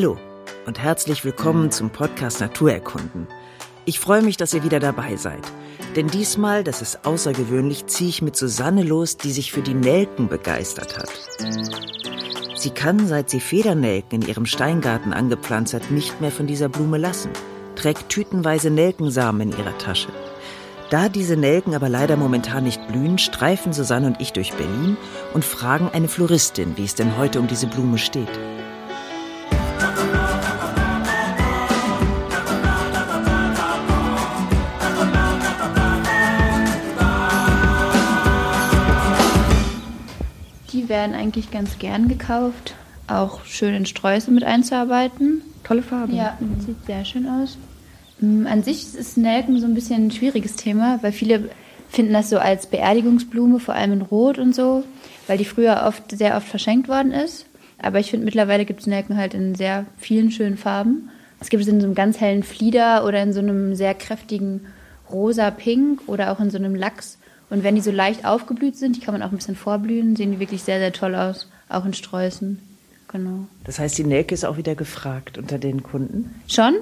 Hallo und herzlich willkommen zum Podcast Naturerkunden. Ich freue mich, dass ihr wieder dabei seid. Denn diesmal, das ist außergewöhnlich, ziehe ich mit Susanne los, die sich für die Nelken begeistert hat. Sie kann, seit sie Federnelken in ihrem Steingarten angepflanzt hat, nicht mehr von dieser Blume lassen, trägt tütenweise Nelkensamen in ihrer Tasche. Da diese Nelken aber leider momentan nicht blühen, streifen Susanne und ich durch Berlin und fragen eine Floristin, wie es denn heute um diese Blume steht. Werden eigentlich ganz gern gekauft. Auch schön in Sträuße mit einzuarbeiten. Tolle Farbe. Ja, sieht sehr schön aus. Mm, an sich ist Nelken so ein bisschen ein schwieriges Thema, weil viele finden das so als Beerdigungsblume, vor allem in Rot und so, weil die früher oft sehr oft verschenkt worden ist. Aber ich finde, mittlerweile gibt es Nelken halt in sehr vielen schönen Farben. Es gibt es in so einem ganz hellen Flieder oder in so einem sehr kräftigen rosa-pink oder auch in so einem Lachs. Und wenn die so leicht aufgeblüht sind, die kann man auch ein bisschen vorblühen, sehen die wirklich sehr, sehr toll aus, auch in Sträußen. Genau. Das heißt, die Nelke ist auch wieder gefragt unter den Kunden? Schon.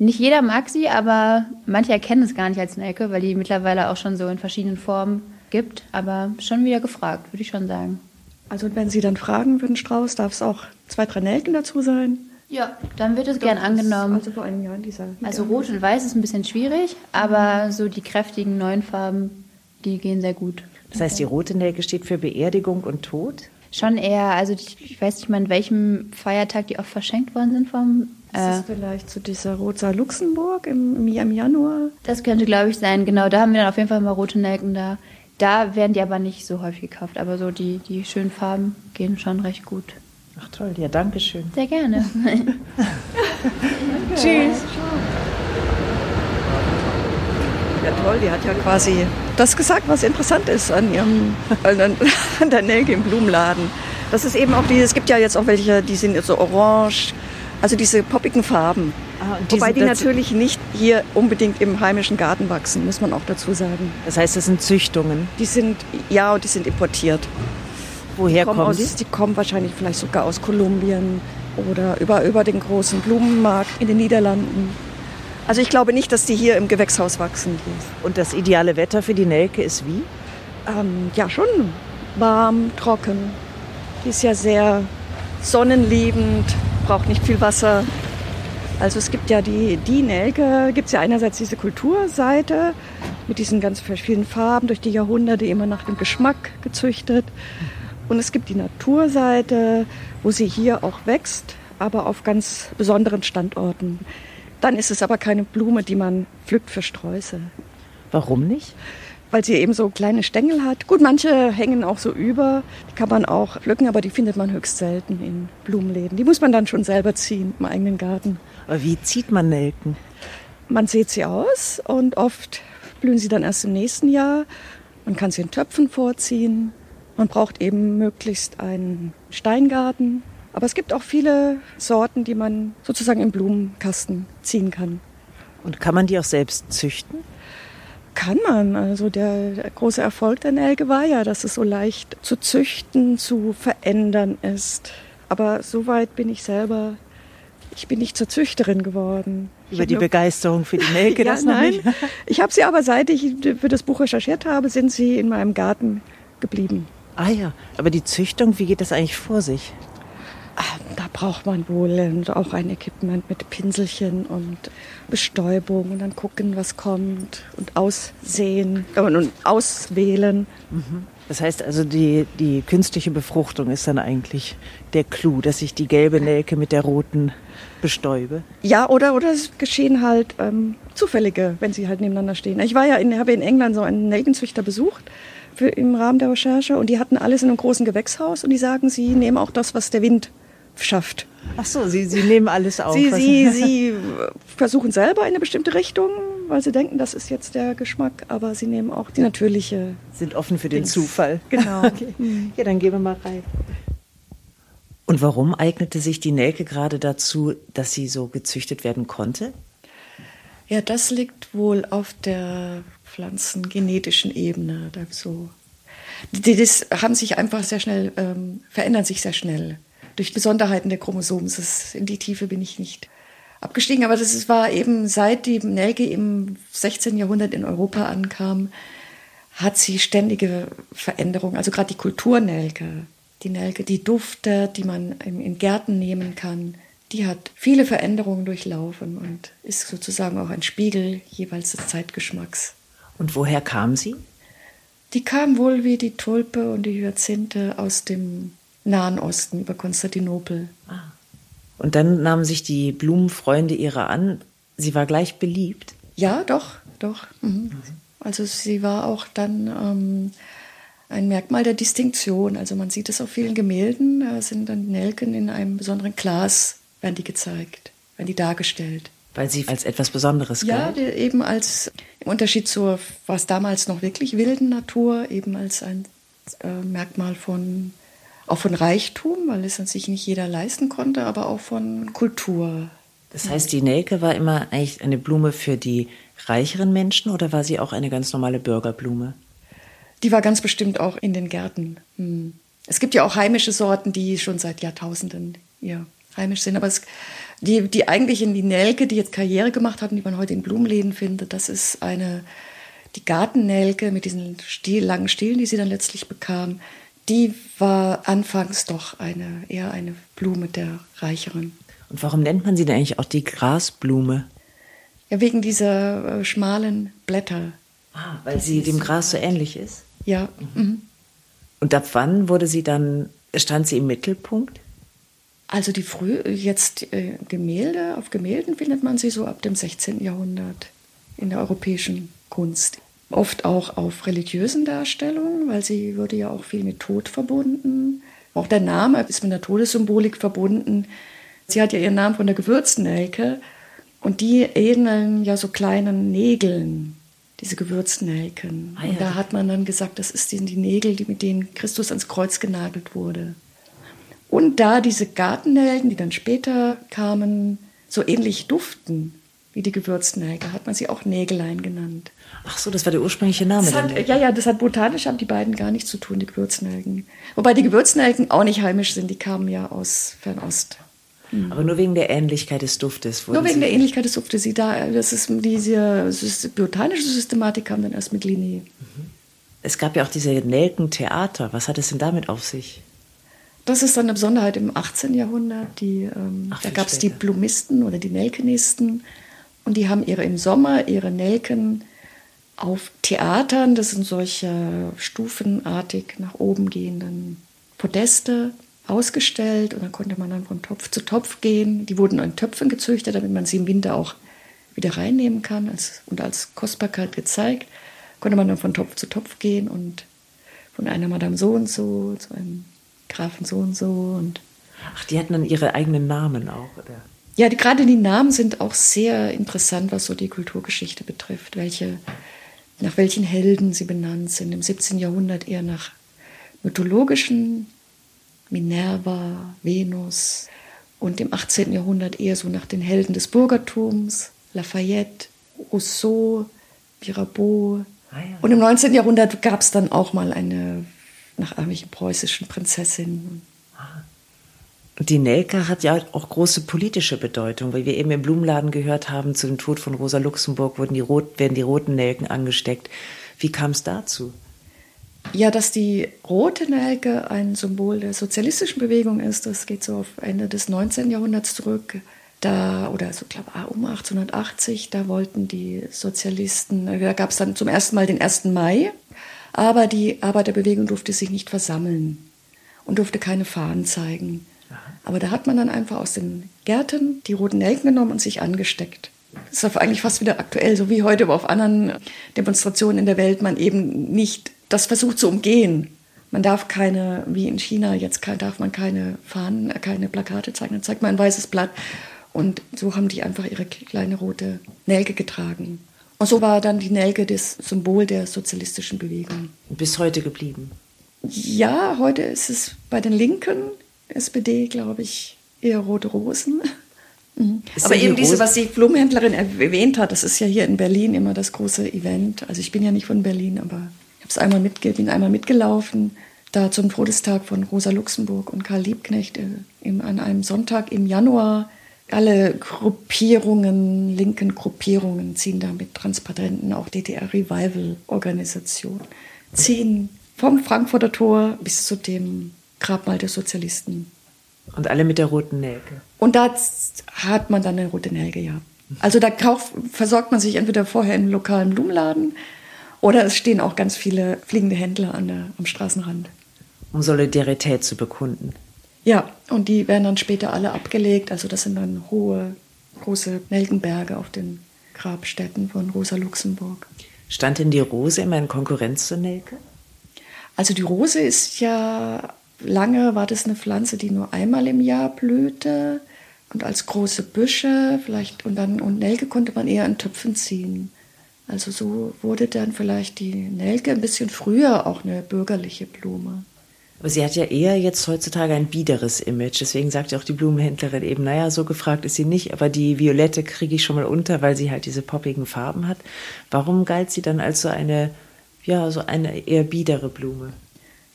Nicht jeder mag sie, aber manche erkennen es gar nicht als Nelke, weil die mittlerweile auch schon so in verschiedenen Formen gibt. Aber schon wieder gefragt, würde ich schon sagen. Also wenn Sie dann fragen würden, Strauß, darf es auch zwei, drei Nelken dazu sein? Ja, dann wird es gern angenommen. Also vor Jahr in dieser. Also Rot und Weiß ist ein bisschen schwierig, aber so die kräftigen neuen Farben die gehen sehr gut. Das heißt, die rote Nelke steht für Beerdigung und Tod? Schon eher, also ich weiß nicht mal, in welchem Feiertag die oft verschenkt worden sind vom. Ist das äh, vielleicht zu dieser Rosa Luxemburg im, im Januar? Das könnte, glaube ich, sein. Genau, da haben wir dann auf jeden Fall mal rote Nelken da. Da werden die aber nicht so häufig gekauft, aber so die, die schönen Farben gehen schon recht gut. Ach toll, ja, danke schön. Sehr gerne. Tschüss. Ja, toll, die hat ja quasi das gesagt, was interessant ist an ihrem an der Nelke im Blumenladen. Das ist eben auch die, es gibt ja jetzt auch welche, die sind so orange, also diese poppigen Farben. Ah, Wobei die natürlich nicht hier unbedingt im heimischen Garten wachsen, muss man auch dazu sagen. Das heißt, das sind Züchtungen? Die sind, ja, und die sind importiert. Woher die kommen aus, die? Die kommen wahrscheinlich vielleicht sogar aus Kolumbien oder über, über den großen Blumenmarkt in den Niederlanden. Also ich glaube nicht, dass die hier im Gewächshaus wachsen. Und das ideale Wetter für die Nelke ist wie? Ähm, ja, schon warm, trocken. Die ist ja sehr sonnenliebend, braucht nicht viel Wasser. Also es gibt ja die, die Nelke, gibt es ja einerseits diese Kulturseite mit diesen ganz vielen Farben durch die Jahrhunderte immer nach dem Geschmack gezüchtet. Und es gibt die Naturseite, wo sie hier auch wächst, aber auf ganz besonderen Standorten. Dann ist es aber keine Blume, die man pflückt für Sträuße. Warum nicht? Weil sie eben so kleine Stängel hat. Gut, manche hängen auch so über. Die kann man auch pflücken, aber die findet man höchst selten in Blumenläden. Die muss man dann schon selber ziehen im eigenen Garten. Aber wie zieht man Nelken? Man sieht sie aus und oft blühen sie dann erst im nächsten Jahr. Man kann sie in Töpfen vorziehen. Man braucht eben möglichst einen Steingarten aber es gibt auch viele Sorten, die man sozusagen im Blumenkasten ziehen kann. Und kann man die auch selbst züchten? Kann man. Also der, große Erfolg der Nelke war ja, dass es so leicht zu züchten, zu verändern ist. Aber so weit bin ich selber ich bin nicht zur Züchterin geworden. Über die Begeisterung für die Nelke, ja, das noch nein. nicht? Ich habe sie aber, seit ich für das Buch recherchiert habe, sind sie in meinem Garten geblieben. Ah ja, aber die Züchtung, wie geht das eigentlich vor sich? Da braucht man wohl auch ein Equipment mit Pinselchen und Bestäubung und dann gucken, was kommt und aussehen und auswählen. Mhm. Das heißt also, die, die künstliche Befruchtung ist dann eigentlich der Clou, dass ich die gelbe Nelke mit der roten bestäube? Ja, oder, oder es geschehen halt ähm, zufällige, wenn sie halt nebeneinander stehen. Ich war ja in, habe in England so einen Nelkenzüchter besucht für, im Rahmen der Recherche und die hatten alles in einem großen Gewächshaus und die sagen, sie nehmen auch das, was der Wind schafft. Ach so, Sie, Sie nehmen alles auf. Sie, Sie, Sie versuchen selber in eine bestimmte Richtung, weil Sie denken, das ist jetzt der Geschmack, aber Sie nehmen auch die natürliche. Sind offen für den Dings. Zufall. Genau. Okay. Ja, dann gehen wir mal rein. Und warum eignete sich die Nelke gerade dazu, dass sie so gezüchtet werden konnte? Ja, das liegt wohl auf der pflanzengenetischen Ebene. So. Die, das haben sich einfach sehr schnell, ähm, verändern sich sehr schnell durch Besonderheiten der Chromosomen. Das, in die Tiefe bin ich nicht abgestiegen. Aber das war eben seit die Nelke im 16. Jahrhundert in Europa ankam, hat sie ständige Veränderungen. Also gerade die Kulturnelke, die Nelke, die Dufte, die man in Gärten nehmen kann, die hat viele Veränderungen durchlaufen und ist sozusagen auch ein Spiegel jeweils des Zeitgeschmacks. Und woher kam sie? Die kam wohl wie die Tulpe und die Hyazinthe aus dem Nahen Osten über Konstantinopel. Ah. Und dann nahmen sich die Blumenfreunde ihrer an. Sie war gleich beliebt. Ja, doch, doch. Mhm. Mhm. Also sie war auch dann ähm, ein Merkmal der Distinktion. Also man sieht es auf vielen Gemälden. Da sind dann Nelken in einem besonderen Glas, werden die gezeigt, werden die dargestellt. Weil sie als etwas Besonderes galt? Ja, eben als, im Unterschied zur, was damals noch wirklich wilden Natur, eben als ein äh, Merkmal von auch von Reichtum, weil es an sich nicht jeder leisten konnte, aber auch von Kultur. Das heißt, die Nelke war immer eigentlich eine Blume für die reicheren Menschen oder war sie auch eine ganz normale Bürgerblume? Die war ganz bestimmt auch in den Gärten. Hm. Es gibt ja auch heimische Sorten, die schon seit Jahrtausenden ja, heimisch sind. Aber es, die, die eigentlich in die Nelke, die jetzt Karriere gemacht haben, die man heute in Blumenläden findet, das ist eine, die Gartennelke mit diesen Stiel, langen Stielen, die sie dann letztlich bekam die war anfangs doch eine, eher eine Blume der Reicheren. Und warum nennt man sie denn eigentlich auch die Grasblume? Ja, wegen dieser äh, schmalen Blätter. Ah, weil sie dem Gras so ähnlich ist? Ja. Mhm. Und ab wann wurde sie dann, stand sie im Mittelpunkt? Also die früh, jetzt äh, Gemälde, auf Gemälden findet man sie so ab dem 16. Jahrhundert in der europäischen Kunst oft auch auf religiösen Darstellungen, weil sie würde ja auch viel mit Tod verbunden. Auch der Name ist mit der Todessymbolik verbunden. Sie hat ja ihren Namen von der Gewürznelke und die ähneln ja so kleinen Nägeln, diese Gewürznelken. Ah, ja. Und da hat man dann gesagt, das sind die Nägel, die mit denen Christus ans Kreuz genagelt wurde. Und da diese Gartennelken, die dann später kamen, so ähnlich duften wie die Gewürznelke, hat man sie auch Nägelein genannt. Ach so, das war der ursprüngliche Name. Hat, ja, ja, das hat botanisch haben die beiden gar nichts zu tun, die Gewürznelken. Wobei die Gewürznelken auch nicht heimisch sind, die kamen ja aus Fernost. Mhm. Aber nur wegen der Ähnlichkeit des Duftes. Nur wegen der Ähnlichkeit des Duftes. Sie da, das ist diese botanische Systematik kam dann erst mit Linné. Mhm. Es gab ja auch diese Nelkentheater. Was hat es denn damit auf sich? Das ist dann eine Besonderheit im 18. Jahrhundert. Die, ähm, Ach, da gab es die Blumisten oder die Nelkenisten. Und die haben ihre im Sommer ihre Nelken auf Theatern, das sind solche stufenartig nach oben gehenden Podeste, ausgestellt und dann konnte man dann von Topf zu Topf gehen. Die wurden in Töpfen gezüchtet, damit man sie im Winter auch wieder reinnehmen kann als, und als Kostbarkeit gezeigt. Konnte man dann von Topf zu Topf gehen und von einer Madame so und so zu einem Grafen so und so Ach, die hatten dann ihre eigenen Namen auch, oder? Ja, die, gerade die Namen sind auch sehr interessant, was so die Kulturgeschichte betrifft, welche nach welchen Helden sie benannt sind. Im 17. Jahrhundert eher nach mythologischen Minerva, Venus und im 18. Jahrhundert eher so nach den Helden des Bürgertums, Lafayette, Rousseau, Mirabeau. Ah, ja. Und im 19. Jahrhundert gab es dann auch mal eine nach irgendwelchen preußischen Prinzessinnen. Die Nelke hat ja auch große politische Bedeutung, weil wir eben im Blumenladen gehört haben, zu dem Tod von Rosa Luxemburg wurden die, Rot, werden die roten Nelken angesteckt. Wie kam es dazu? Ja, dass die rote Nelke ein Symbol der sozialistischen Bewegung ist, das geht so auf Ende des 19. Jahrhunderts zurück. Da, oder so, glaube ich, um 1880, da wollten die Sozialisten, da gab es dann zum ersten Mal den 1. Mai, aber die Arbeiterbewegung durfte sich nicht versammeln und durfte keine Fahnen zeigen. Aber da hat man dann einfach aus den Gärten die roten Nelken genommen und sich angesteckt. Das ist eigentlich fast wieder aktuell, so wie heute auf anderen Demonstrationen in der Welt man eben nicht das versucht zu umgehen. Man darf keine, wie in China, jetzt darf man keine Fahnen, äh, keine Plakate zeigen. Dann zeigt man ein weißes Blatt. Und so haben die einfach ihre kleine rote Nelke getragen. Und so war dann die Nelke das Symbol der sozialistischen Bewegung. Bis heute geblieben. Ja, heute ist es bei den Linken SPD, glaube ich, eher rote Rosen. Mhm. Aber eben diese, was die Blumenhändlerin erwähnt hat, das ist ja hier in Berlin immer das große Event. Also ich bin ja nicht von Berlin, aber ich habe es einmal mitge bin einmal mitgelaufen. da zum Todestag von Rosa Luxemburg und Karl Liebknecht äh, an einem Sonntag im Januar alle Gruppierungen, linken Gruppierungen ziehen da mit Transparenten, auch DDR Revival Organisation, ziehen vom Frankfurter Tor bis zu dem Grabmal der Sozialisten. Und alle mit der roten Nelke. Und da hat man dann eine rote Nelke, ja. Also da kauf, versorgt man sich entweder vorher im lokalen Blumenladen oder es stehen auch ganz viele fliegende Händler an der, am Straßenrand. Um Solidarität zu bekunden. Ja, und die werden dann später alle abgelegt. Also das sind dann hohe, große Nelkenberge auf den Grabstätten von Rosa Luxemburg. Stand denn die Rose immer in Konkurrenz zur Nelke? Also die Rose ist ja, lange war das eine Pflanze, die nur einmal im Jahr blühte und als große Büsche vielleicht und dann und Nelke konnte man eher in Töpfen ziehen. Also so wurde dann vielleicht die Nelke ein bisschen früher auch eine bürgerliche Blume. Aber sie hat ja eher jetzt heutzutage ein biederes Image. Deswegen sagt ja auch die Blumenhändlerin eben, naja, so gefragt ist sie nicht, aber die Violette kriege ich schon mal unter, weil sie halt diese poppigen Farben hat. Warum galt sie dann als so eine, ja, so eine eher biedere Blume?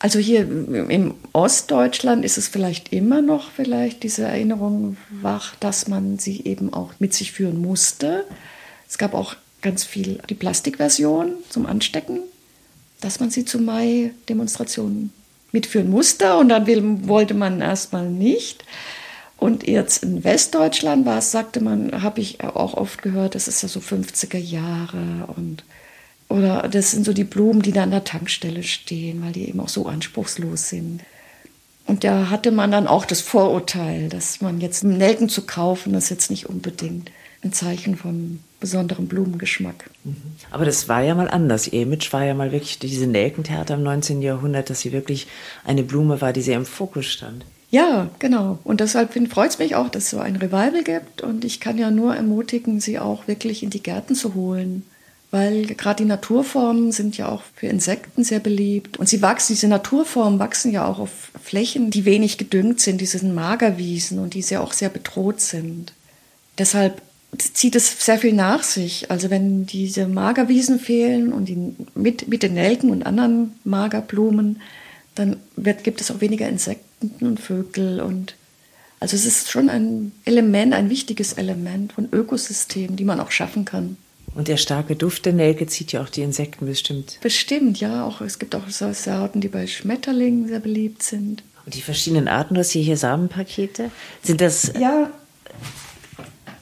Also hier im Ostdeutschland ist es vielleicht immer noch vielleicht diese Erinnerung wach, dass man sie eben auch mit sich führen musste. Es gab auch ganz viel die Plastikversion zum Anstecken, dass man sie zu Mai-Demonstrationen mitführen musste und dann will, wollte man erstmal nicht. Und jetzt in Westdeutschland war es, sagte man, habe ich auch oft gehört, das ist ja so 50er Jahre und oder das sind so die Blumen, die da an der Tankstelle stehen, weil die eben auch so anspruchslos sind. Und da hatte man dann auch das Vorurteil, dass man jetzt Nelken zu kaufen, das ist jetzt nicht unbedingt ein Zeichen von besonderem Blumengeschmack. Mhm. Aber das war ja mal anders. Ihr Image war ja mal wirklich diese Nelkentheater im 19. Jahrhundert, dass sie wirklich eine Blume war, die sehr im Fokus stand. Ja, genau. Und deshalb freut es mich auch, dass es so ein Revival gibt. Und ich kann ja nur ermutigen, sie auch wirklich in die Gärten zu holen. Weil gerade die Naturformen sind ja auch für Insekten sehr beliebt. Und sie wachsen, diese Naturformen wachsen ja auch auf Flächen, die wenig gedüngt sind, diese Magerwiesen und die sehr auch sehr bedroht sind. Deshalb zieht es sehr viel nach sich. Also wenn diese Magerwiesen fehlen und die, mit, mit den Nelken und anderen Magerblumen, dann wird, gibt es auch weniger Insekten und Vögel und also es ist schon ein Element, ein wichtiges Element von Ökosystemen, die man auch schaffen kann. Und der starke Duft der Nelke zieht ja auch die Insekten bestimmt. Bestimmt, ja. Auch, es gibt auch so Sorten, die bei Schmetterlingen sehr beliebt sind. Und die verschiedenen Arten, du hast hier, hier Samenpakete. Sind das. Ja,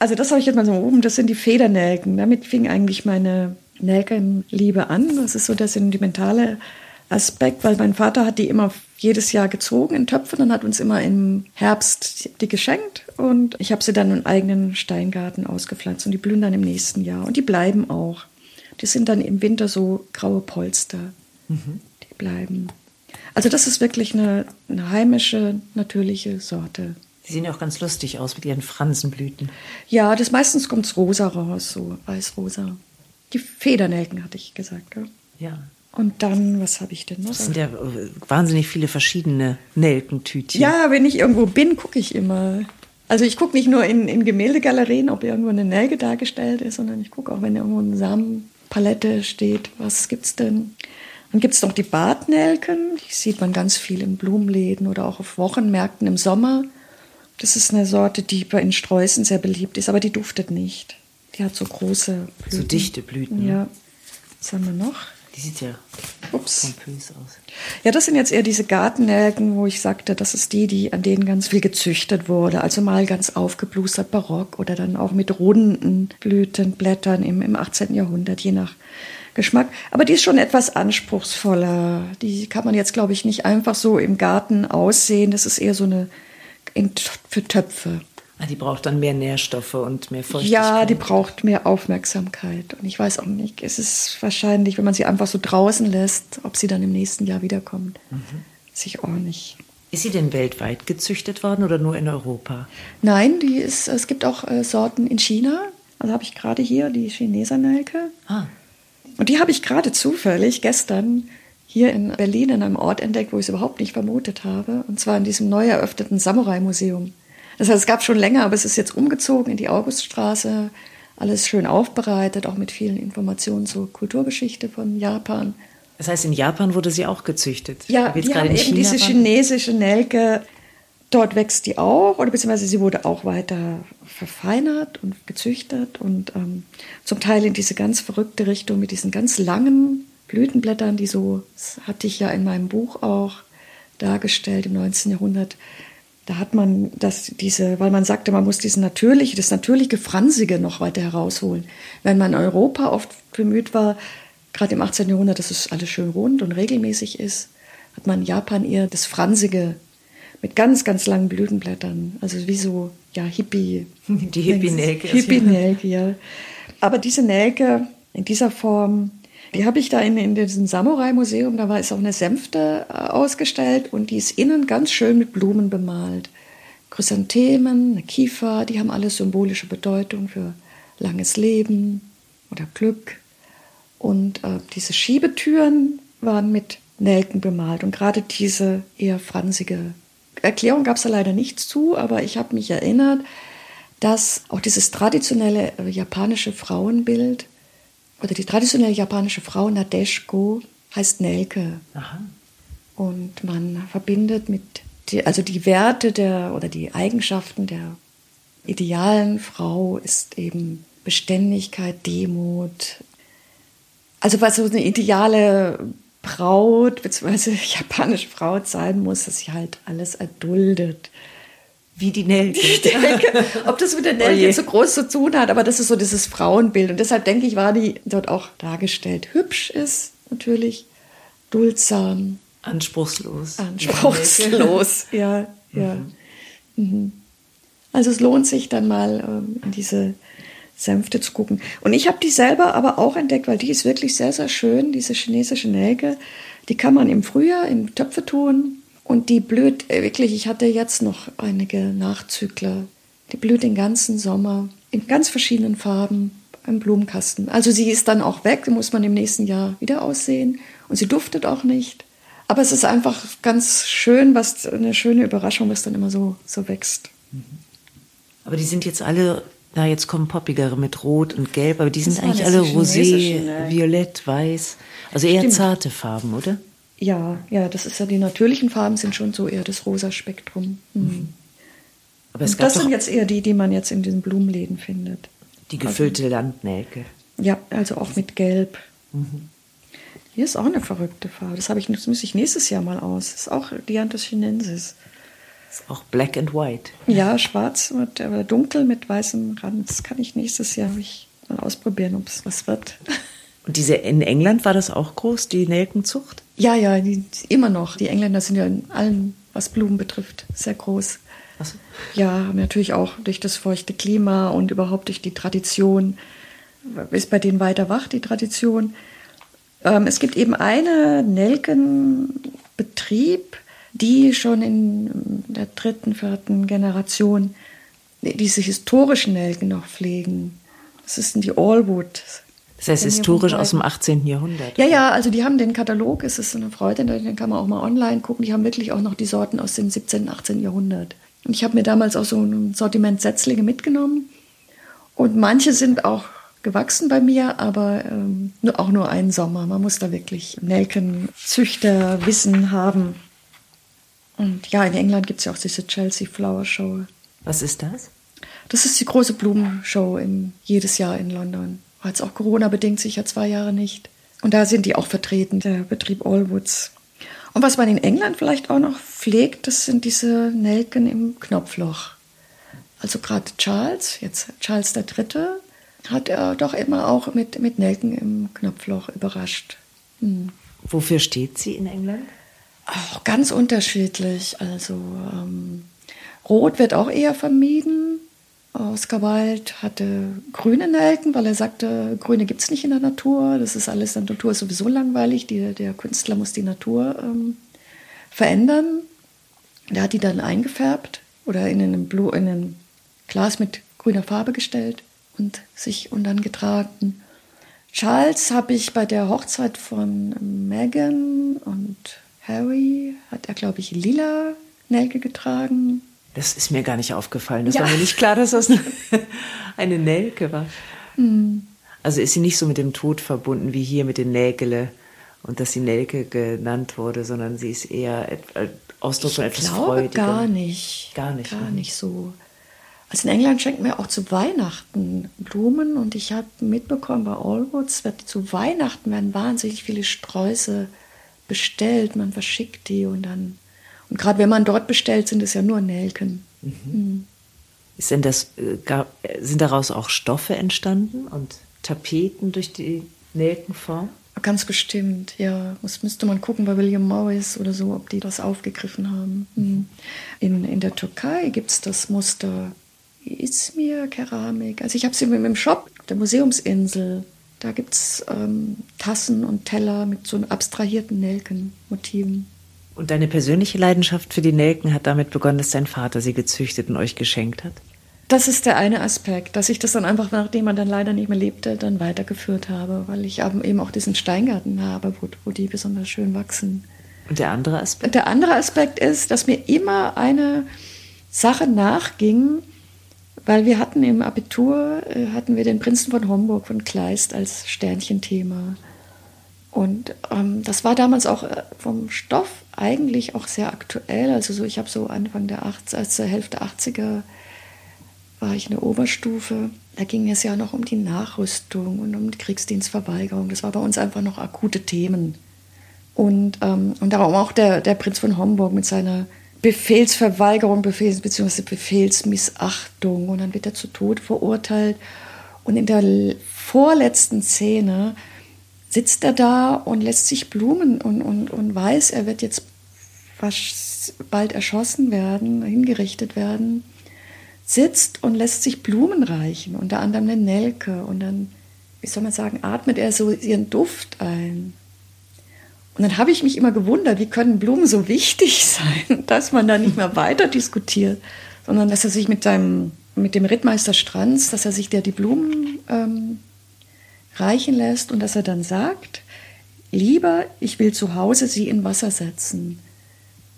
also das habe ich jetzt mal so oben, das sind die Federnelken. Damit fing eigentlich meine Nelkenliebe an. Das ist so der sentimentale Aspekt, weil mein Vater hat die immer jedes Jahr gezogen in Töpfen und hat uns immer im Herbst die geschenkt. Und ich habe sie dann im eigenen Steingarten ausgepflanzt und die blühen dann im nächsten Jahr. Und die bleiben auch. Die sind dann im Winter so graue Polster. Mhm. Die bleiben. Also das ist wirklich eine, eine heimische, natürliche Sorte. Die sehen ja auch ganz lustig aus mit ihren Fransenblüten. Ja, das meistens kommt rosa raus, so weiß-rosa. Die Federnelken hatte ich gesagt, ja. Ja. Und dann, was habe ich denn noch? Das sind ja wahnsinnig viele verschiedene Nelkentütchen. Ja, wenn ich irgendwo bin, gucke ich immer. Also ich gucke nicht nur in, in Gemäldegalerien, ob irgendwo eine Nelke dargestellt ist, sondern ich gucke auch, wenn irgendwo eine Samenpalette steht, was gibt's denn? Dann gibt es noch die Bartnelken, die sieht man ganz viel in Blumenläden oder auch auf Wochenmärkten im Sommer. Das ist eine Sorte, die bei in Streußen sehr beliebt ist, aber die duftet nicht. Die hat so große Blüten. So dichte Blüten. Ja. Was haben wir noch? Die sieht ja Ups. pompös aus. Ja, das sind jetzt eher diese Gartennelken, wo ich sagte, das ist die, die an denen ganz viel gezüchtet wurde. Also mal ganz aufgeblustert barock oder dann auch mit runden Blütenblättern im, im 18. Jahrhundert, je nach Geschmack. Aber die ist schon etwas anspruchsvoller. Die kann man jetzt, glaube ich, nicht einfach so im Garten aussehen. Das ist eher so eine in, für Töpfe. Ah, die braucht dann mehr Nährstoffe und mehr Feuchtigkeit. Ja, die braucht mehr Aufmerksamkeit. Und ich weiß auch nicht, es ist wahrscheinlich, wenn man sie einfach so draußen lässt, ob sie dann im nächsten Jahr wiederkommt. Mhm. Sich auch nicht. Ist sie denn weltweit gezüchtet worden oder nur in Europa? Nein, die ist, es gibt auch äh, Sorten in China. Also habe ich gerade hier die Chinesernelke. Ah. Und die habe ich gerade zufällig gestern hier in Berlin in einem Ort entdeckt, wo ich es überhaupt nicht vermutet habe. Und zwar in diesem neu eröffneten Samurai-Museum. Das heißt, es gab schon länger, aber es ist jetzt umgezogen in die Auguststraße. Alles schön aufbereitet, auch mit vielen Informationen zur Kulturgeschichte von Japan. Das heißt, in Japan wurde sie auch gezüchtet. Ja, die haben eben China diese waren. chinesische Nelke. Dort wächst die auch, oder beziehungsweise sie wurde auch weiter verfeinert und gezüchtet und ähm, zum Teil in diese ganz verrückte Richtung mit diesen ganz langen Blütenblättern, die so, das hatte ich ja in meinem Buch auch dargestellt im 19. Jahrhundert. Da hat man das, diese, weil man sagte, man muss diesen natürliche, das natürliche Fransige noch weiter herausholen. Wenn man in Europa oft bemüht war, gerade im 18. Jahrhundert, dass es alles schön rund und regelmäßig ist, hat man in Japan eher das Fransige mit ganz, ganz langen Blütenblättern. Also wie so, ja, Hippie. Die Hippie-Nelke. Hippie-Nelke, ja. Aber diese Nelke in dieser Form, die habe ich da in, in diesem Samurai-Museum, da war es auch eine Sänfte äh, ausgestellt und die ist innen ganz schön mit Blumen bemalt. Chrysanthemen, eine Kiefer, die haben alle symbolische Bedeutung für langes Leben oder Glück. Und äh, diese Schiebetüren waren mit Nelken bemalt und gerade diese eher fransige Erklärung gab es da leider nichts zu, aber ich habe mich erinnert, dass auch dieses traditionelle äh, japanische Frauenbild oder die traditionelle japanische Frau Nadeshko heißt Nelke. Aha. Und man verbindet mit, die, also die Werte der oder die Eigenschaften der idealen Frau ist eben Beständigkeit, Demut, also was so eine ideale Braut bzw. japanische Braut sein muss, dass sie halt alles erduldet. Wie die Nelke. Die Nelke. Ob das mit der Nelke oh so groß zu tun hat, aber das ist so dieses Frauenbild. Und deshalb denke ich, war die dort auch dargestellt. Hübsch ist natürlich, duldsam. Anspruchslos. Anspruchslos, ja, ja. Mhm. mhm. Also es lohnt sich dann mal ähm, in diese Sänfte zu gucken. Und ich habe die selber aber auch entdeckt, weil die ist wirklich sehr, sehr schön, diese chinesische Nelke. Die kann man im Frühjahr in Töpfe tun und die blüht äh, wirklich, ich hatte jetzt noch einige Nachzügler, die blüht den ganzen Sommer in ganz verschiedenen Farben im Blumenkasten. Also sie ist dann auch weg, muss man im nächsten Jahr wieder aussehen und sie duftet auch nicht. Aber es ist einfach ganz schön, was eine schöne Überraschung, was dann immer so, so wächst. Aber die sind jetzt alle na, jetzt kommen poppigere mit Rot und Gelb, aber die sind eigentlich alle rosé, ne? violett, weiß. Also eher Stimmt. zarte Farben, oder? Ja, ja, das ist ja die natürlichen Farben sind schon so eher das rosa Spektrum. Mhm. mhm. Aber es gab das sind jetzt eher die, die man jetzt in diesen Blumenläden findet. Die gefüllte also, Landnelke. Ja, also auch mit Gelb. Mhm. Hier ist auch eine verrückte Farbe. Das, ich, das muss ich nächstes Jahr mal aus. Das ist auch Dianthus chinensis. Ist auch black and white. Ja, schwarz mit, oder dunkel mit weißem Rand. Das kann ich nächstes Jahr ich mal ausprobieren, ob es was wird. Und diese in England war das auch groß, die Nelkenzucht? Ja, ja, die, immer noch. Die Engländer sind ja in allem, was Blumen betrifft, sehr groß. So. Ja, natürlich auch durch das feuchte Klima und überhaupt durch die Tradition. Ist bei denen weiter wach, die Tradition. Ähm, es gibt eben einen Nelkenbetrieb, die schon in der dritten, vierten Generation diese historischen Nelken noch pflegen. Das ist die Allwood. Das heißt historisch aus dem 18. Jahrhundert. Ja, ja, also die haben den Katalog, es ist eine Freude, den kann man auch mal online gucken. Die haben wirklich auch noch die Sorten aus dem 17. 18. Jahrhundert. Und ich habe mir damals auch so ein Sortiment Setzlinge mitgenommen. Und manche sind auch gewachsen bei mir, aber ähm, auch nur einen Sommer. Man muss da wirklich Nelkenzüchterwissen haben. Und ja, in England gibt es ja auch diese Chelsea Flower Show. Was ist das? Das ist die große Blumenshow im, jedes Jahr in London. War jetzt auch Corona-bedingt sicher zwei Jahre nicht. Und da sind die auch vertreten, der Betrieb Allwoods. Und was man in England vielleicht auch noch pflegt, das sind diese Nelken im Knopfloch. Also gerade Charles, jetzt Charles III., hat er doch immer auch mit, mit Nelken im Knopfloch überrascht. Hm. Wofür steht sie in England? Auch ganz unterschiedlich. Also ähm, Rot wird auch eher vermieden. Oscar Wilde hatte grüne Nelken, weil er sagte, Grüne gibt es nicht in der Natur. Das ist alles in der Natur sowieso langweilig. Die, der Künstler muss die Natur ähm, verändern. Der hat die dann eingefärbt oder in ein, Blue, in ein Glas mit grüner Farbe gestellt und sich und dann getragen. Charles habe ich bei der Hochzeit von Meghan und Harry hat er, glaube ich, lila Nelke getragen. Das ist mir gar nicht aufgefallen. Das ja. war mir nicht klar, dass das eine Nelke war. Mhm. Also ist sie nicht so mit dem Tod verbunden wie hier mit den Nägele und dass sie Nelke genannt wurde, sondern sie ist eher Ausdruck von etwas Freudigem. gar nicht. Gar nicht. Gar nicht so. Also in England schenken wir auch zu Weihnachten Blumen und ich habe mitbekommen, bei Allwoods wird zu Weihnachten werden wahnsinnig viele Sträuße bestellt. Man verschickt die und dann. Und gerade wenn man dort bestellt, sind es ja nur Nelken. Mhm. Mhm. Ist denn das, äh, sind daraus auch Stoffe entstanden und Tapeten durch die Nelkenform? Ganz bestimmt, ja. Das müsste man gucken bei William Morris oder so, ob die das aufgegriffen haben. Mhm. In, in der Türkei gibt es das Muster Izmir Keramik. Also ich habe sie dem Shop der Museumsinsel. Da gibt es ähm, Tassen und Teller mit so abstrahierten Nelkenmotiven. Und deine persönliche Leidenschaft für die Nelken hat damit begonnen, dass dein Vater sie gezüchtet und euch geschenkt hat? Das ist der eine Aspekt, dass ich das dann einfach, nachdem er dann leider nicht mehr lebte, dann weitergeführt habe, weil ich eben auch diesen Steingarten habe, wo, wo die besonders schön wachsen. Und der andere Aspekt? Der andere Aspekt ist, dass mir immer eine Sache nachging, weil wir hatten im Abitur, äh, hatten wir den Prinzen von Homburg von Kleist als Sternchenthema. Und ähm, das war damals auch äh, vom Stoff eigentlich auch sehr aktuell. Also so, ich habe so Anfang der 80, also Hälfte 80er war ich in der Oberstufe. Da ging es ja noch um die Nachrüstung und um die Kriegsdienstverweigerung. Das war bei uns einfach noch akute Themen. Und, ähm, und darum auch der, der Prinz von Homburg mit seiner Befehlsverweigerung, Befehls- bzw. Befehlsmissachtung. Und dann wird er zu Tod verurteilt. Und in der vorletzten Szene sitzt er da und lässt sich blumen und, und, und weiß, er wird jetzt bald erschossen werden, hingerichtet werden sitzt und lässt sich Blumen reichen, unter anderem eine Nelke. Und dann, wie soll man sagen, atmet er so ihren Duft ein. Und dann habe ich mich immer gewundert, wie können Blumen so wichtig sein, dass man da nicht mehr weiter diskutiert, sondern dass er sich mit seinem, mit dem Rittmeister Stranz, dass er sich der die Blumen ähm, reichen lässt und dass er dann sagt, lieber, ich will zu Hause sie in Wasser setzen.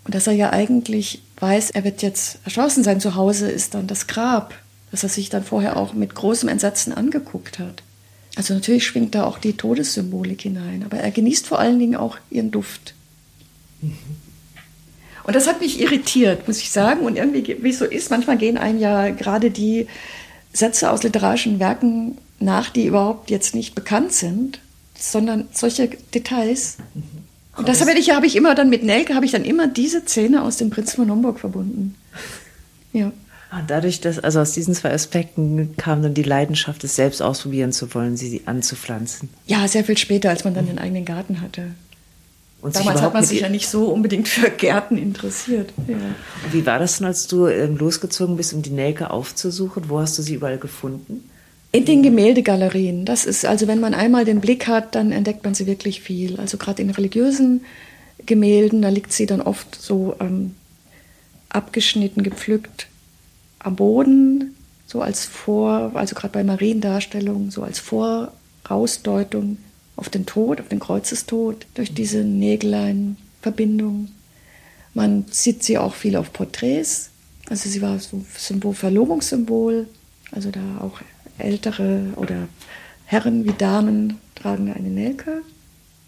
Und dass er ja eigentlich weiß, er wird jetzt erschossen. Sein Zuhause ist dann das Grab, das er sich dann vorher auch mit großem Entsetzen angeguckt hat. Also natürlich schwingt da auch die Todessymbolik hinein, aber er genießt vor allen Dingen auch ihren Duft. Und das hat mich irritiert, muss ich sagen. Und irgendwie, wie es so ist, manchmal gehen einem ja gerade die Sätze aus literarischen Werken nach, die überhaupt jetzt nicht bekannt sind, sondern solche Details. Und das habe ich, hab ich immer dann mit Nelke, habe ich dann immer diese Szene aus dem Prinz von Homburg verbunden. Ja. Und dadurch, dass, also aus diesen zwei Aspekten kam dann die Leidenschaft, es selbst ausprobieren zu wollen, sie anzupflanzen. Ja, sehr viel später, als man dann den eigenen Garten hatte. Und Damals hat man sich ja nicht so unbedingt für Gärten interessiert. Ja. Wie war das denn, als du ähm, losgezogen bist, um die Nelke aufzusuchen? Wo hast du sie überall gefunden? In den Gemäldegalerien. Das ist also, wenn man einmal den Blick hat, dann entdeckt man sie wirklich viel. Also gerade in religiösen Gemälden, da liegt sie dann oft so ähm, abgeschnitten, gepflückt am Boden, so als Vor, also gerade bei Mariendarstellungen, so als Vorausdeutung auf den Tod, auf den Kreuzestod, durch diese Nägeleinverbindung. Man sieht sie auch viel auf Porträts. Also sie war so Symbol, Verlobungssymbol, also da auch ältere oder Herren wie Damen tragen eine Nelke.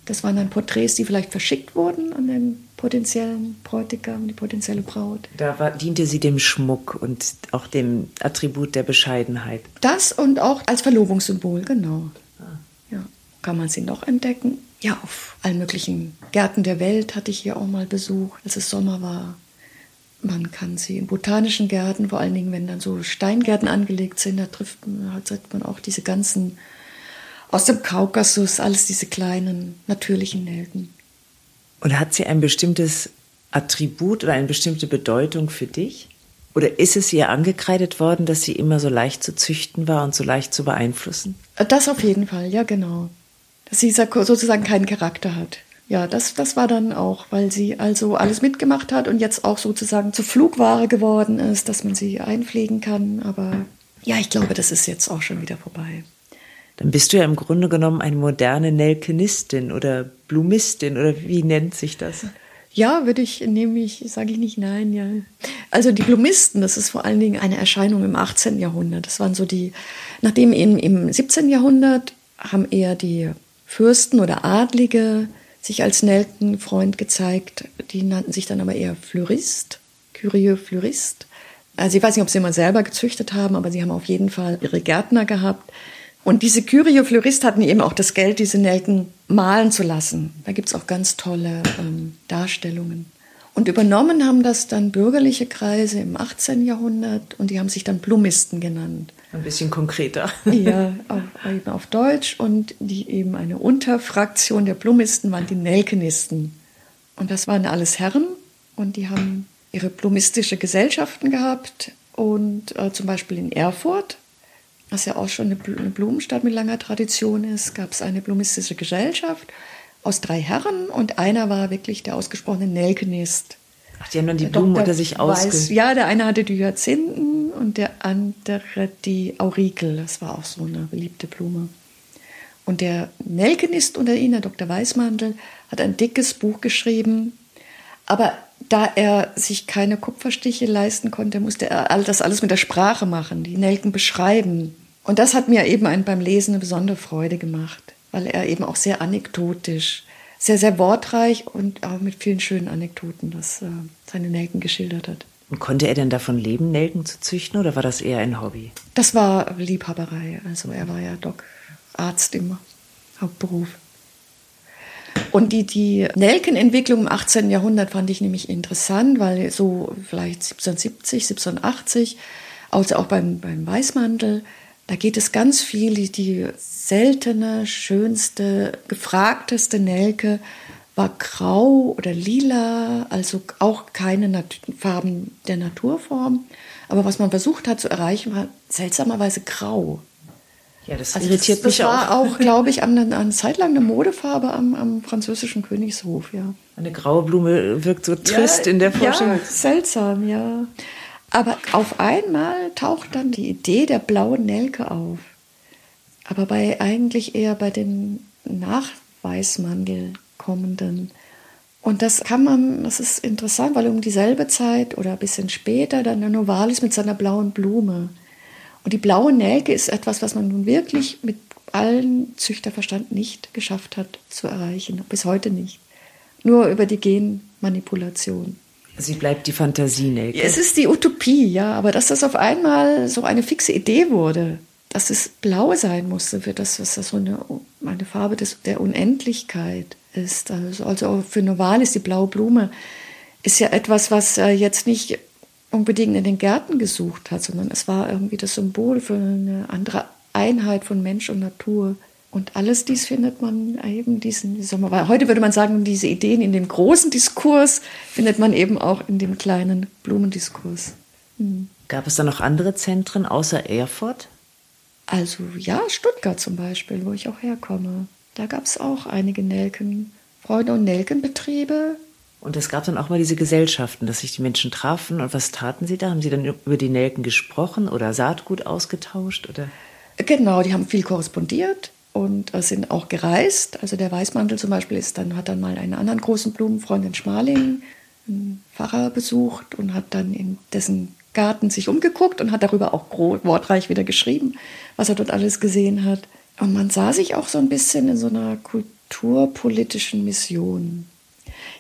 Das waren dann Porträts, die vielleicht verschickt wurden an den potenziellen Bräutigam, die potenzielle Braut. Da war, diente sie dem Schmuck und auch dem Attribut der Bescheidenheit. Das und auch als Verlobungssymbol, genau. Ah. Ja. Kann man sie noch entdecken? Ja, auf allen möglichen Gärten der Welt hatte ich hier auch mal Besuch, als es Sommer war. Man kann sie in botanischen Gärten, vor allen Dingen, wenn dann so Steingärten angelegt sind, da trifft man, halt, man auch diese ganzen aus dem Kaukasus, alles diese kleinen natürlichen Nelken. Und hat sie ein bestimmtes Attribut oder eine bestimmte Bedeutung für dich? Oder ist es ihr angekreidet worden, dass sie immer so leicht zu züchten war und so leicht zu beeinflussen? Das auf jeden Fall, ja genau. Dass sie sozusagen keinen Charakter hat ja, das, das war dann auch, weil sie also alles mitgemacht hat und jetzt auch sozusagen zur Flugware geworden ist, dass man sie einpflegen kann. Aber ja, ich glaube, das ist jetzt auch schon wieder vorbei. Dann bist du ja im Grunde genommen eine moderne Nelkenistin oder Blumistin oder wie nennt sich das? Ja, würde ich, nehme ich, sage ich nicht nein, ja. Also die Blumisten, das ist vor allen Dingen eine Erscheinung im 18. Jahrhundert. Das waren so die, nachdem im, im 17. Jahrhundert haben eher die Fürsten oder Adlige sich als Nelkenfreund gezeigt. Die nannten sich dann aber eher Fleurist, Curieux Fleurist. Also ich weiß nicht, ob sie immer selber gezüchtet haben, aber sie haben auf jeden Fall ihre Gärtner gehabt. Und diese Curio Fleurist hatten eben auch das Geld, diese Nelken malen zu lassen. Da gibt's auch ganz tolle ähm, Darstellungen. Und übernommen haben das dann bürgerliche Kreise im 18. Jahrhundert und die haben sich dann Blumisten genannt. Ein bisschen konkreter. ja, auch, eben auf Deutsch. Und die eben eine Unterfraktion der Blumisten waren die Nelkenisten. Und das waren alles Herren und die haben ihre blumistische Gesellschaften gehabt. Und äh, zum Beispiel in Erfurt, was ja auch schon eine Blumenstadt mit langer Tradition ist, gab es eine blumistische Gesellschaft aus drei Herren und einer war wirklich der ausgesprochene Nelkenist. Ach, die haben dann die Blumen unter sich ausge... Ja, der eine hatte die Hyazinthen und der andere die Aurikel. Das war auch so eine beliebte Blume. Und der Nelkenist unter ihnen, der Dr. Weißmantel, hat ein dickes Buch geschrieben. Aber da er sich keine Kupferstiche leisten konnte, musste er all das alles mit der Sprache machen, die Nelken beschreiben. Und das hat mir eben beim Lesen eine besondere Freude gemacht, weil er eben auch sehr anekdotisch, sehr, sehr wortreich und auch mit vielen schönen Anekdoten das, äh, seine Nelken geschildert hat. Und konnte er denn davon leben, Nelken zu züchten, oder war das eher ein Hobby? Das war Liebhaberei. Also er war ja Doc Arzt im Hauptberuf. Und die, die Nelkenentwicklung im 18. Jahrhundert fand ich nämlich interessant, weil so vielleicht 1770, 1780, also auch beim, beim Weißmantel, da geht es ganz viel, die, die seltene, schönste, gefragteste Nelke war grau oder lila, also auch keine Nat Farben der Naturform. Aber was man versucht hat zu erreichen, war seltsamerweise grau. Ja, das also irritiert das, mich das auch. Das war auch, glaube ich, eine, eine Zeit lang eine Modefarbe am, am, französischen Königshof, ja. Eine graue Blume wirkt so trist ja, in der Forschung. Ja, seltsam, ja. Aber auf einmal taucht dann die Idee der blauen Nelke auf. Aber bei eigentlich eher bei den Nachweismandel kommenden. Und das kann man, das ist interessant, weil um dieselbe Zeit oder ein bisschen später dann der Novalis mit seiner blauen Blume und die blaue Nelke ist etwas, was man nun wirklich mit allen Züchterverstand nicht geschafft hat zu erreichen. Bis heute nicht. Nur über die Genmanipulation. Sie bleibt die Fantasie-Nelke. Es ist die Utopie, ja. Aber dass das auf einmal so eine fixe Idee wurde, dass es blau sein musste, für das, was das so eine, eine Farbe des, der Unendlichkeit ist. Also, also für Novalis, die blaue Blume, ist ja etwas, was äh, jetzt nicht unbedingt in den Gärten gesucht hat, sondern es war irgendwie das Symbol für eine andere Einheit von Mensch und Natur. Und alles dies findet man eben diesen, weil heute würde man sagen, diese Ideen in dem großen Diskurs findet man eben auch in dem kleinen Blumendiskurs. Hm. Gab es da noch andere Zentren außer Erfurt? Also ja, Stuttgart zum Beispiel, wo ich auch herkomme. Da gab es auch einige Nelken, Freude- und Nelkenbetriebe, und es gab dann auch mal diese Gesellschaften, dass sich die Menschen trafen. Und was taten sie da? Haben sie dann über die Nelken gesprochen oder Saatgut ausgetauscht? Oder? Genau, die haben viel korrespondiert und sind auch gereist. Also der Weißmantel zum Beispiel ist dann, hat dann mal einen anderen großen Blumenfreund in Schmaling, einen Pfarrer besucht und hat dann in dessen Garten sich umgeguckt und hat darüber auch wortreich wieder geschrieben, was er dort alles gesehen hat. Und man sah sich auch so ein bisschen in so einer kulturpolitischen Mission.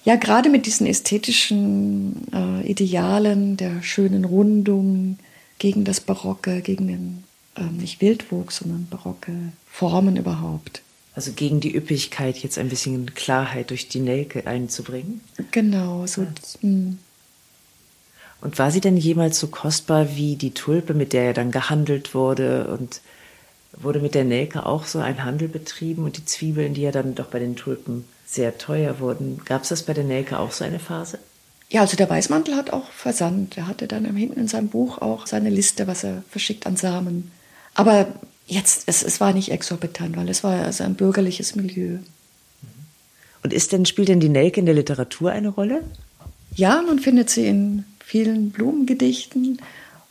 Ja, gerade mit diesen ästhetischen äh, Idealen der schönen Rundung gegen das Barocke, gegen den äh, nicht Wildwuchs, sondern barocke Formen überhaupt. Also gegen die Üppigkeit jetzt ein bisschen Klarheit durch die Nelke einzubringen? Genau, so. Ja. Hm. Und war sie denn jemals so kostbar wie die Tulpe, mit der ja dann gehandelt wurde? Und wurde mit der Nelke auch so ein Handel betrieben und die Zwiebeln, die ja dann doch bei den Tulpen sehr teuer wurden. Gab es das bei der Nelke auch so eine Phase? Ja, also der Weißmantel hat auch versandt. Er hatte dann hinten in seinem Buch auch seine Liste, was er verschickt an Samen. Aber jetzt, es, es war nicht exorbitant, weil es war also ein bürgerliches Milieu. Und ist denn, spielt denn die Nelke in der Literatur eine Rolle? Ja, man findet sie in vielen Blumengedichten.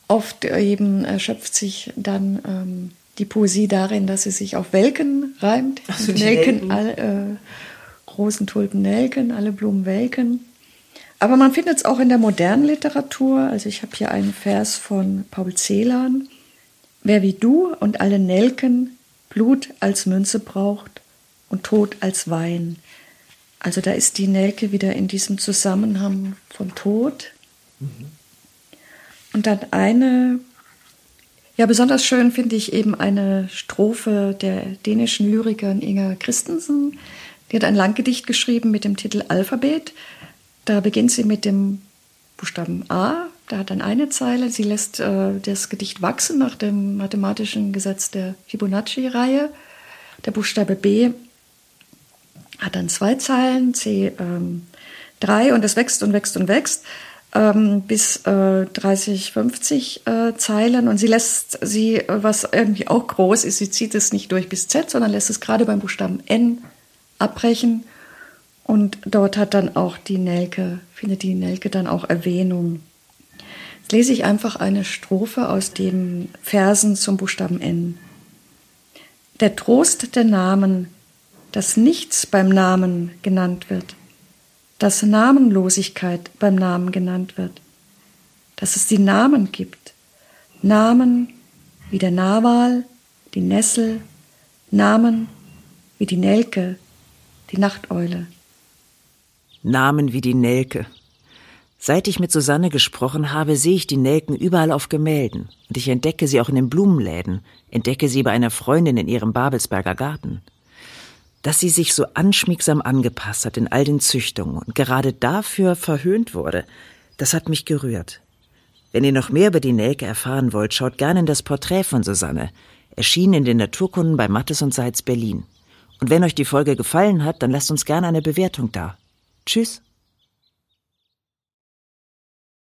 Oft eben erschöpft sich dann ähm, die Poesie darin, dass sie sich auf Welken reimt. Ach so, Nelken, Nelken. All, äh, großen Tulpen Nelken, alle Blumen welken. Aber man findet es auch in der modernen Literatur. Also ich habe hier einen Vers von Paul Celan. Wer wie du und alle Nelken Blut als Münze braucht und Tod als Wein. Also da ist die Nelke wieder in diesem Zusammenhang von Tod. Mhm. Und dann eine, ja besonders schön finde ich eben eine Strophe der dänischen Lyrikerin Inger Christensen. Die hat ein Langgedicht geschrieben mit dem Titel Alphabet. Da beginnt sie mit dem Buchstaben A, da hat dann eine Zeile, sie lässt äh, das Gedicht wachsen nach dem mathematischen Gesetz der Fibonacci-Reihe. Der Buchstabe B hat dann zwei Zeilen, C ähm, drei und es wächst und wächst und wächst ähm, bis äh, 30, 50 äh, Zeilen und sie lässt sie, was irgendwie auch groß ist, sie zieht es nicht durch bis Z, sondern lässt es gerade beim Buchstaben N abbrechen und dort hat dann auch die Nelke, findet die Nelke dann auch Erwähnung. Jetzt lese ich einfach eine Strophe aus den Versen zum Buchstaben N. Der Trost der Namen, dass nichts beim Namen genannt wird, dass Namenlosigkeit beim Namen genannt wird, dass es die Namen gibt, Namen wie der Nawal, die Nessel, Namen wie die Nelke, die Nachteule. Namen wie die Nelke. Seit ich mit Susanne gesprochen habe, sehe ich die Nelken überall auf Gemälden. Und ich entdecke sie auch in den Blumenläden, entdecke sie bei einer Freundin in ihrem Babelsberger Garten. Dass sie sich so anschmiegsam angepasst hat in all den Züchtungen und gerade dafür verhöhnt wurde, das hat mich gerührt. Wenn ihr noch mehr über die Nelke erfahren wollt, schaut gerne in das Porträt von Susanne, erschienen in den Naturkunden bei Mattes und Seitz Berlin. Und wenn euch die Folge gefallen hat, dann lasst uns gerne eine Bewertung da. Tschüss.